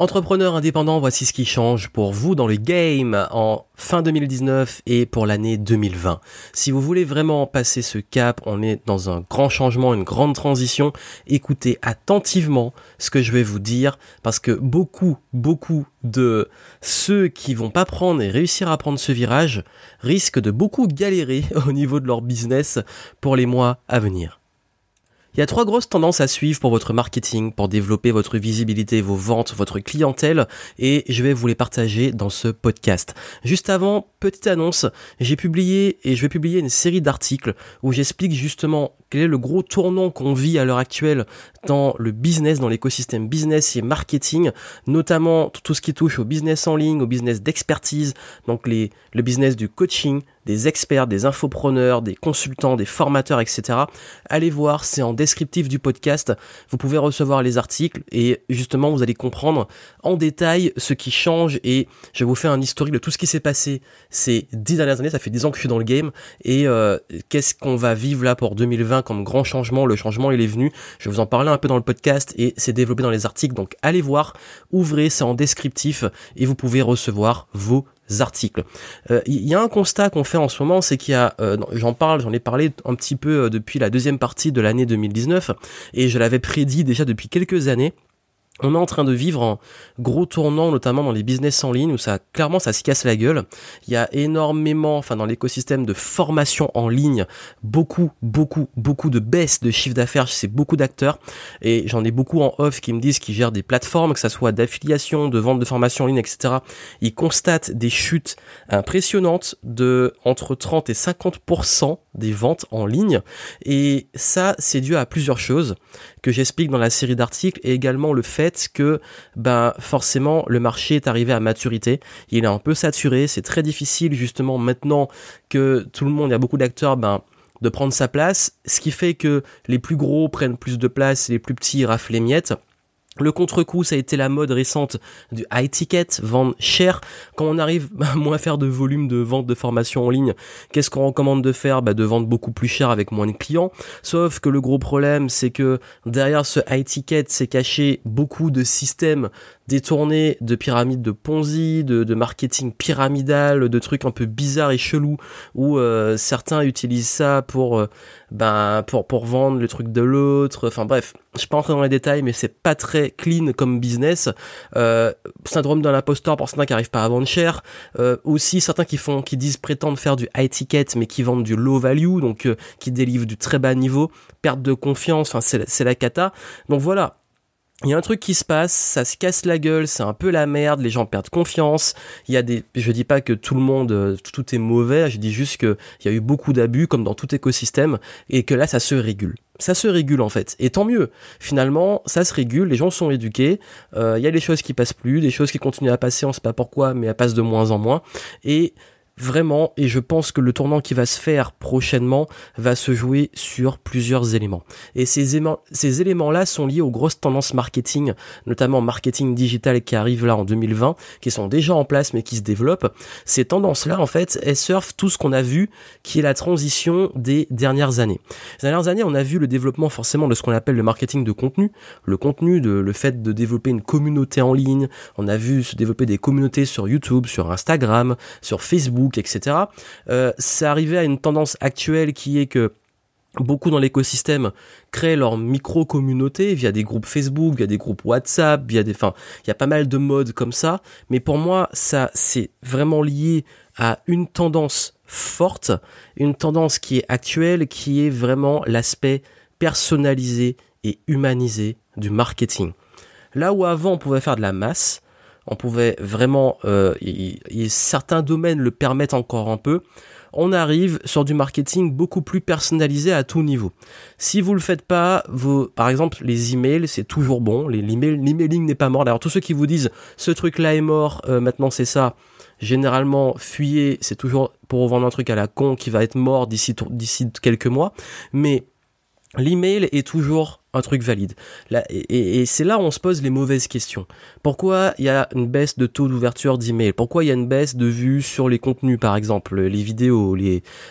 Entrepreneur indépendant, voici ce qui change pour vous dans le game en fin 2019 et pour l'année 2020. Si vous voulez vraiment passer ce cap, on est dans un grand changement, une grande transition. Écoutez attentivement ce que je vais vous dire parce que beaucoup, beaucoup de ceux qui vont pas prendre et réussir à prendre ce virage risquent de beaucoup galérer au niveau de leur business pour les mois à venir. Il y a trois grosses tendances à suivre pour votre marketing, pour développer votre visibilité, vos ventes, votre clientèle, et je vais vous les partager dans ce podcast. Juste avant, petite annonce, j'ai publié et je vais publier une série d'articles où j'explique justement quel est le gros tournant qu'on vit à l'heure actuelle dans le business, dans l'écosystème business et marketing, notamment tout ce qui touche au business en ligne, au business d'expertise, donc le business du coaching, des experts, des infopreneurs, des consultants, des formateurs, etc. Allez voir, c'est en descriptif du podcast. Vous pouvez recevoir les articles et justement vous allez comprendre en détail ce qui change et je vous faire un historique de tout ce qui s'est passé ces dix dernières années. Ça fait dix ans que je suis dans le game et euh, qu'est-ce qu'on va vivre là pour 2020 comme grand changement? Le changement il est venu. Je vous en parler un peu dans le podcast et c'est développé dans les articles. Donc allez voir, ouvrez, c'est en descriptif et vous pouvez recevoir vos articles. Euh, il y a un constat qu'on fait en ce moment, c'est qu'il y a, euh, j'en parle, j'en ai parlé un petit peu euh, depuis la deuxième partie de l'année 2019, et je l'avais prédit déjà depuis quelques années on est en train de vivre un gros tournant, notamment dans les business en ligne, où ça, clairement, ça se casse la gueule. Il y a énormément, enfin, dans l'écosystème de formation en ligne, beaucoup, beaucoup, beaucoup de baisse de chiffre d'affaires chez beaucoup d'acteurs. Et j'en ai beaucoup en off qui me disent qu'ils gèrent des plateformes, que ça soit d'affiliation, de vente de formation en ligne, etc. Ils constatent des chutes impressionnantes de entre 30 et 50% des ventes en ligne. Et ça, c'est dû à plusieurs choses que j'explique dans la série d'articles et également le fait que ben forcément le marché est arrivé à maturité, il est un peu saturé, c'est très difficile justement maintenant que tout le monde, il y a beaucoup d'acteurs, ben de prendre sa place, ce qui fait que les plus gros prennent plus de place et les plus petits raflent les miettes. Le contre-coup, ça a été la mode récente du high ticket, vendre cher. Quand on arrive à moins faire de volume de vente de formation en ligne, qu'est-ce qu'on recommande de faire? Bah, De vendre beaucoup plus cher avec moins de clients. Sauf que le gros problème, c'est que derrière ce high ticket, c'est caché beaucoup de systèmes détournés de pyramides de Ponzi, de, marketing pyramidal, de trucs un peu bizarres et chelous, où euh, certains utilisent ça pour, euh, ben, pour, vendre le truc de l'autre. Enfin bref, je pas entrer dans les détails, mais c'est pas très clean comme business. Euh, syndrome de l'imposteur pour certains qui arrivent pas à vendre cher. Aussi certains qui font, disent prétendre faire du high ticket, mais qui vendent du low value, donc qui délivrent du très bas niveau, perte de confiance. C'est la cata. Donc voilà, il y a un truc qui se passe, ça se casse la gueule, c'est un peu la merde, les gens perdent confiance. Il y a des, je dis pas que tout le monde, euh, tout est mauvais, je dis juste que il y a eu beaucoup d'abus comme dans tout écosystème et que là ça se régule. Ça se régule en fait, et tant mieux. Finalement, ça se régule, les gens sont éduqués. Euh, il y a des choses qui passent plus, des choses qui continuent à passer, on sait pas pourquoi, mais elles passent de moins en moins. Et vraiment, et je pense que le tournant qui va se faire prochainement va se jouer sur plusieurs éléments. Et ces, éléments, ces éléments-là sont liés aux grosses tendances marketing, notamment marketing digital qui arrive là en 2020, qui sont déjà en place mais qui se développent. Ces tendances-là, en fait, elles surfent tout ce qu'on a vu, qui est la transition des dernières années. Ces dernières années, on a vu le développement forcément de ce qu'on appelle le marketing de contenu, le contenu, de, le fait de développer une communauté en ligne. On a vu se développer des communautés sur YouTube, sur Instagram, sur Facebook etc. Euh, c'est arrivé à une tendance actuelle qui est que beaucoup dans l'écosystème créent leur micro-communauté via des groupes Facebook, via des groupes WhatsApp, via des, enfin, il y a pas mal de modes comme ça. Mais pour moi, ça, c'est vraiment lié à une tendance forte, une tendance qui est actuelle, qui est vraiment l'aspect personnalisé et humanisé du marketing. Là où avant on pouvait faire de la masse, on pouvait vraiment, euh, certains domaines le permettent encore un peu, on arrive sur du marketing beaucoup plus personnalisé à tout niveau. Si vous le faites pas, vos, par exemple, les emails, c'est toujours bon. L'emailing n'est pas mort. D'ailleurs, tous ceux qui vous disent ce truc-là est mort, euh, maintenant c'est ça, généralement, fuyez. C'est toujours pour vendre un truc à la con qui va être mort d'ici quelques mois. Mais l'email est toujours un truc valide. Et, c'est là où on se pose les mauvaises questions. Pourquoi il y a une baisse de taux d'ouverture d'email Pourquoi il y a une baisse de vues sur les contenus, par exemple, les vidéos,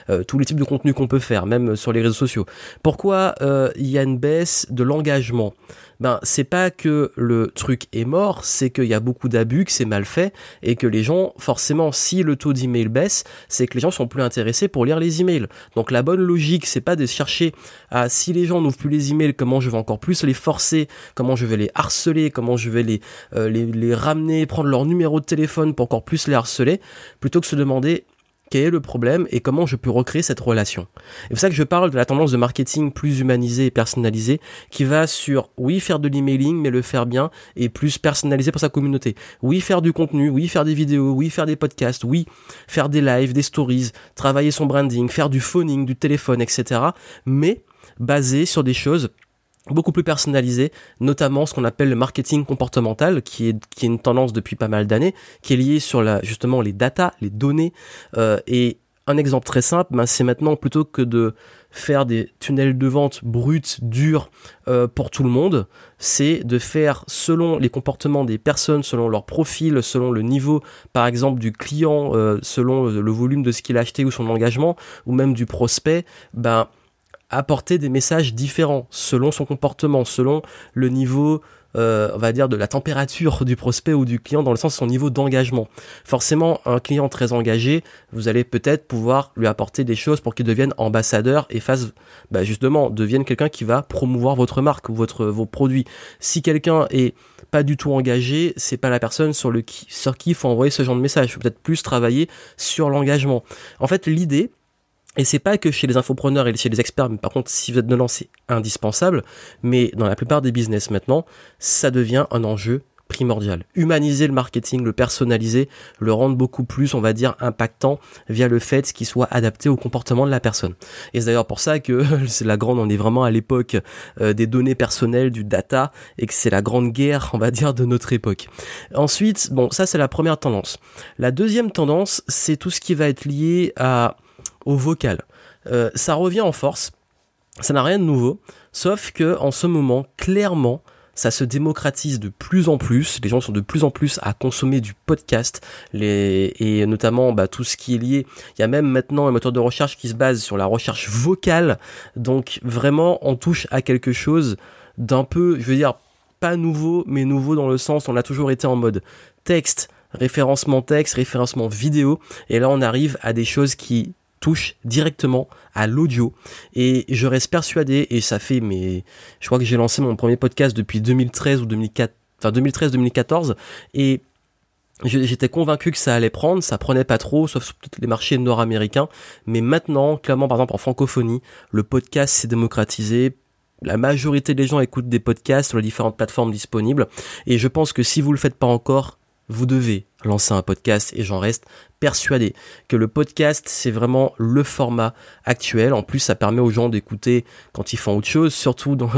euh, tous les types de contenus qu'on peut faire, même sur les réseaux sociaux? Pourquoi euh, il y a une baisse de l'engagement? Ben c'est pas que le truc est mort, c'est qu'il y a beaucoup d'abus, que c'est mal fait et que les gens, forcément, si le taux d'email baisse, c'est que les gens sont plus intéressés pour lire les emails. Donc la bonne logique, c'est pas de chercher à si les gens n'ouvrent plus les emails, comment je vais encore plus les forcer, comment je vais les harceler, comment je vais les, euh, les, les ramener, prendre leur numéro de téléphone pour encore plus les harceler, plutôt que se demander quel est le problème et comment je peux recréer cette relation. C'est pour ça que je parle de la tendance de marketing plus humanisé et personnalisé qui va sur oui faire de l'emailing mais le faire bien et plus personnalisé pour sa communauté. Oui faire du contenu, oui faire des vidéos, oui faire des podcasts, oui faire des lives, des stories, travailler son branding, faire du phoning, du téléphone, etc. Mais basé sur des choses beaucoup plus personnalisé, notamment ce qu'on appelle le marketing comportemental, qui est, une tendance depuis pas mal d'années, qui est lié sur la, justement les data, les données. Euh, et un exemple très simple, ben, c'est maintenant plutôt que de faire des tunnels de vente bruts, durs euh, pour tout le monde, c'est de faire selon les comportements des personnes, selon leur profil, selon le niveau, par exemple, du client, euh, selon le volume de ce qu'il a acheté ou son engagement, ou même du prospect, ben apporter des messages différents selon son comportement, selon le niveau, euh, on va dire, de la température du prospect ou du client dans le sens de son niveau d'engagement. Forcément, un client très engagé, vous allez peut-être pouvoir lui apporter des choses pour qu'il devienne ambassadeur et fasse, bah justement, devienne quelqu'un qui va promouvoir votre marque ou votre, vos produits. Si quelqu'un est pas du tout engagé, c'est pas la personne sur, le qui, sur qui il faut envoyer ce genre de message. Il faut peut-être plus travailler sur l'engagement. En fait, l'idée, et c'est pas que chez les infopreneurs et chez les experts, mais par contre, si vous êtes dedans, c'est indispensable. Mais dans la plupart des business maintenant, ça devient un enjeu primordial. Humaniser le marketing, le personnaliser, le rendre beaucoup plus, on va dire, impactant via le fait qu'il soit adapté au comportement de la personne. Et c'est d'ailleurs pour ça que c'est la grande, on est vraiment à l'époque euh, des données personnelles, du data, et que c'est la grande guerre, on va dire, de notre époque. Ensuite, bon, ça c'est la première tendance. La deuxième tendance, c'est tout ce qui va être lié à au vocal. Euh, ça revient en force, ça n'a rien de nouveau, sauf que en ce moment, clairement, ça se démocratise de plus en plus. Les gens sont de plus en plus à consommer du podcast, les, et notamment bah, tout ce qui est lié. Il y a même maintenant un moteur de recherche qui se base sur la recherche vocale. Donc vraiment, on touche à quelque chose d'un peu, je veux dire, pas nouveau, mais nouveau dans le sens, on a toujours été en mode texte, référencement texte, référencement vidéo, et là on arrive à des choses qui touche directement à l'audio et je reste persuadé et ça fait mais je crois que j'ai lancé mon premier podcast depuis 2013 ou 2004 enfin 2013 2014 et J'étais convaincu que ça allait prendre, ça prenait pas trop, sauf peut-être les marchés nord-américains. Mais maintenant, clairement, par exemple, en francophonie, le podcast s'est démocratisé. La majorité des gens écoutent des podcasts sur les différentes plateformes disponibles. Et je pense que si vous le faites pas encore, vous devez lancer un podcast et j'en reste persuadé que le podcast c'est vraiment le format actuel. En plus ça permet aux gens d'écouter quand ils font autre chose, surtout dans,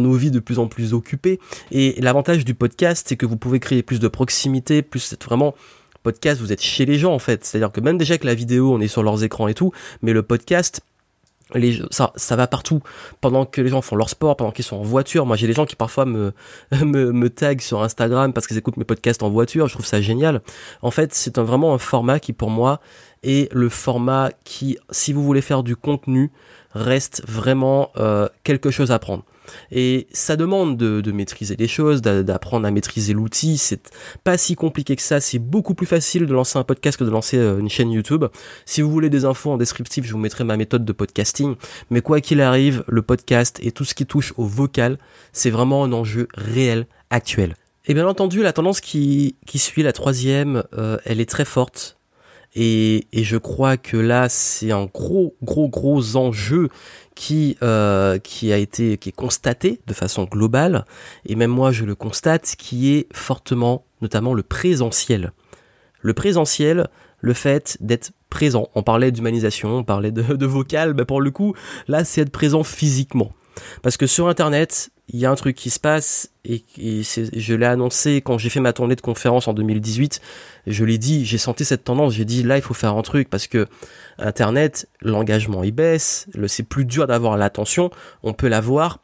nos vies de plus en plus occupées. Et l'avantage du podcast c'est que vous pouvez créer plus de proximité, plus vraiment podcast vous êtes chez les gens en fait. C'est-à-dire que même déjà que la vidéo on est sur leurs écrans et tout, mais le podcast ça, ça va partout. Pendant que les gens font leur sport, pendant qu'ils sont en voiture. Moi, j'ai des gens qui parfois me, me, me taguent sur Instagram parce qu'ils écoutent mes podcasts en voiture. Je trouve ça génial. En fait, c'est un, vraiment un format qui, pour moi, est le format qui, si vous voulez faire du contenu, reste vraiment euh, quelque chose à prendre. Et ça demande de, maîtriser les choses, d'apprendre à maîtriser l'outil. C'est pas si compliqué que ça. C'est beaucoup plus facile de lancer un podcast que de lancer euh, une chaîne YouTube. Si vous voulez des infos en descriptif, je vous mettrai ma méthode de podcasting. Mais quoi qu'il arrive, le podcast et tout ce qui touche au vocal, c'est vraiment un enjeu réel, actuel. Et bien entendu, la tendance qui, suit, la troisième, euh, elle est très forte. Et, je crois que là, c'est un gros, gros, gros enjeu qui euh, qui a été qui est constaté de façon globale et même moi je le constate qui est fortement notamment le présentiel. Le présentiel, le fait d'être présent. On parlait d'humanisation, on parlait de, de vocal, mais pour le coup, là c'est être présent physiquement. Parce que sur Internet, il y a un truc qui se passe et, je l'ai annoncé quand j'ai fait ma tournée de conférence en 2018. Je l'ai dit, j'ai senti cette tendance. J'ai dit là, il faut faire un truc parce que Internet, l'engagement il baisse, c'est plus dur d'avoir l'attention. On peut l'avoir,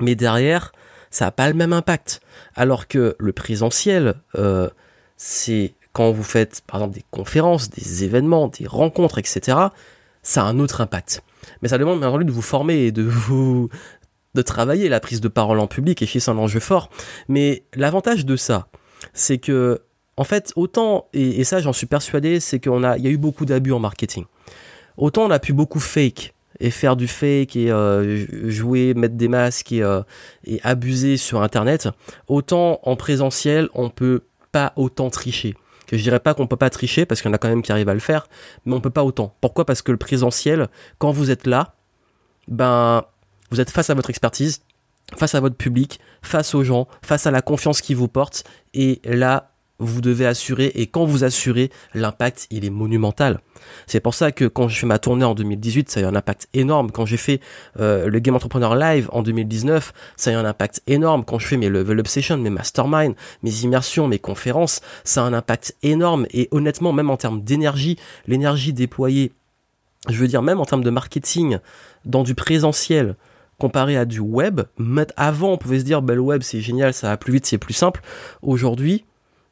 mais derrière, ça n'a pas le même impact. Alors que le présentiel, euh, c'est quand vous faites par exemple des conférences, des événements, des rencontres, etc. Ça a un autre impact. Mais ça demande bien entendu de vous former et de vous de travailler la prise de parole en public et chez c'est un enjeu fort. Mais l'avantage de ça, c'est que, en fait, autant, et, ça j'en suis persuadé, c'est qu'il a, y a eu beaucoup d'abus en marketing. Autant on a pu beaucoup fake et faire du fake et euh, jouer, mettre des masques et, euh, et abuser sur Internet, autant en présentiel, on peut pas autant tricher. Que je dirais pas qu'on peut pas tricher parce qu'il y en a quand même qui arrivent à le faire, mais on peut pas autant. Pourquoi? Parce que le présentiel, quand vous êtes là, ben vous êtes face à votre expertise, face à votre public, face aux gens, face à la confiance qui vous porte, et là vous devez assurer et quand vous assurez, l'impact il est monumental. C'est pour ça que quand je fais ma tournée en 2018, ça a eu un impact énorme. Quand j'ai fait euh, le Game Entrepreneur Live en 2019, ça a eu un impact énorme. Quand je fais mes Level Up Sessions, mes Mastermind, mes immersions, mes conférences, ça a un impact énorme. Et honnêtement, même en termes d'énergie, l'énergie déployée, je veux dire même en termes de marketing, dans du présentiel, comparé à du web, avant on pouvait se dire bah, le web c'est génial, ça va plus vite, c'est plus simple. Aujourd'hui,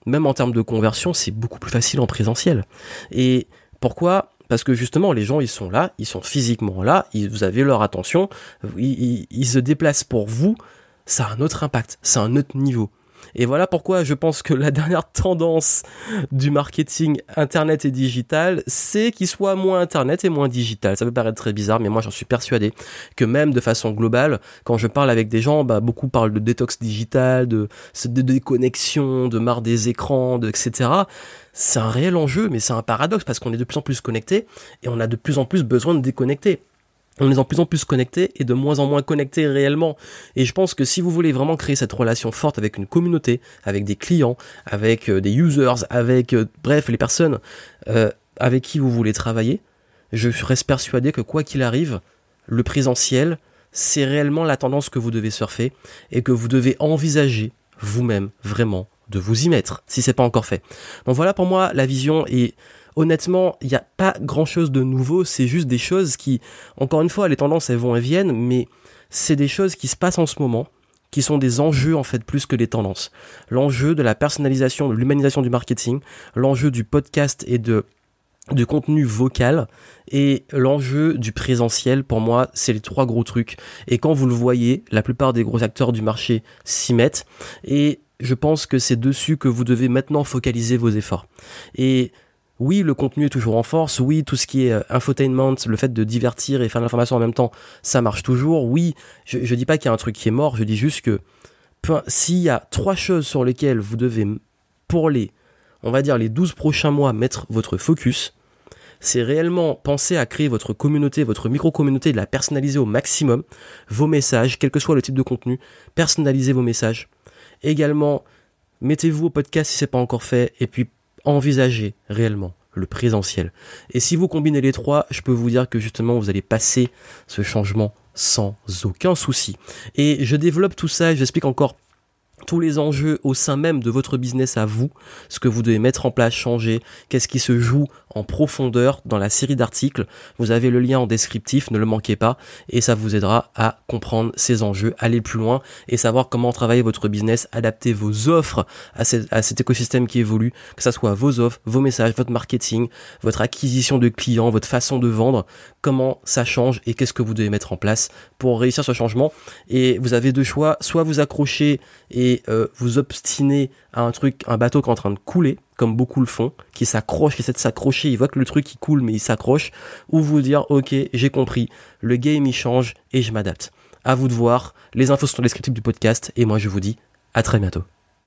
même en termes de conversion, c'est beaucoup plus facile en présentiel. Et pourquoi? Parce que justement les gens ils sont là, ils sont physiquement là, ils, vous avez leur attention, ils, se déplacent pour vous, ça a un autre impact, c'est un autre niveau. Et voilà pourquoi je pense que la dernière tendance du marketing internet et digital, c'est qu'il soit moins internet et moins digital. Ça peut paraître très bizarre, mais moi j'en suis persuadé que même de façon globale, quand je parle avec des gens, bah, beaucoup parlent de détox digital, de, déconnexion, de marre des écrans, etc. C'est un réel enjeu, mais c'est un paradoxe parce qu'on est de plus en plus connecté et on a de plus en plus besoin de déconnecter on est de plus en plus connecté et de moins en moins connecté réellement. Et je pense que si vous voulez vraiment créer cette relation forte avec une communauté, avec des clients, avec euh, des users, avec euh, bref les personnes euh, avec qui vous voulez travailler, je reste persuadé que quoi qu'il arrive, le présentiel, c'est réellement la tendance que vous devez surfer et que vous devez envisager vous-même vraiment de vous y mettre si c'est pas encore fait. Donc voilà pour moi la vision et honnêtement, il n'y a pas grand chose de nouveau, c'est juste des choses qui, encore une fois, les tendances elles vont et viennent, mais c'est des choses qui se passent en ce moment, qui sont des enjeux en fait plus que des tendances. L'enjeu de la personnalisation, de l'humanisation du marketing, l'enjeu du podcast et de du contenu vocal et l'enjeu du présentiel pour moi c'est les trois gros trucs et quand vous le voyez la plupart des gros acteurs du marché s'y mettent et je pense que c'est dessus que vous devez maintenant focaliser vos efforts et oui, le contenu est toujours en force. Oui, tout ce qui est euh, infotainment, le fait de divertir et faire de l'information en même temps, ça marche toujours. Oui, je, je dis pas qu'il y a un truc qui est mort. Je dis juste que s'il y a trois choses sur lesquelles vous devez, pour les, on va dire les 12 prochains mois, mettre votre focus, c'est réellement penser à créer votre communauté, votre micro-communauté, de la personnaliser au maximum, vos messages, quel que soit le type de contenu, personnalisez vos messages. Également, mettez-vous au podcast si c'est pas encore fait, et puis envisagez réellement le présentiel. Et si vous combinez les trois, je peux vous dire que justement vous allez passer ce changement sans aucun souci. Et je développe tout ça, j'explique encore tous les enjeux au sein même de votre business à vous, ce que vous devez mettre en place, changer, qu'est-ce qui se joue en profondeur dans la série d'articles. Vous avez le lien en descriptif, ne le manquez pas, et ça vous aidera à comprendre ces enjeux, aller plus loin et savoir comment travailler votre business, adapter vos offres à, cet écosystème qui évolue, que ça soit vos offres, vos messages, votre marketing, votre acquisition de clients, votre façon de vendre, comment ça change et qu'est-ce que vous devez mettre en place pour réussir ce changement. Et vous avez deux choix, soit vous accrocher et euh, vous obstiner à un truc, un bateau qui est en train de couler, comme beaucoup le font, qui s'accroche, qui essaie de s'accrocher, il voit que le truc il coule mais il s'accroche, ou vous dire ok j'ai compris, le game il change et je m'adapte. À vous de voir, les infos sont dans le descriptif du podcast et moi je vous dis à très bientôt.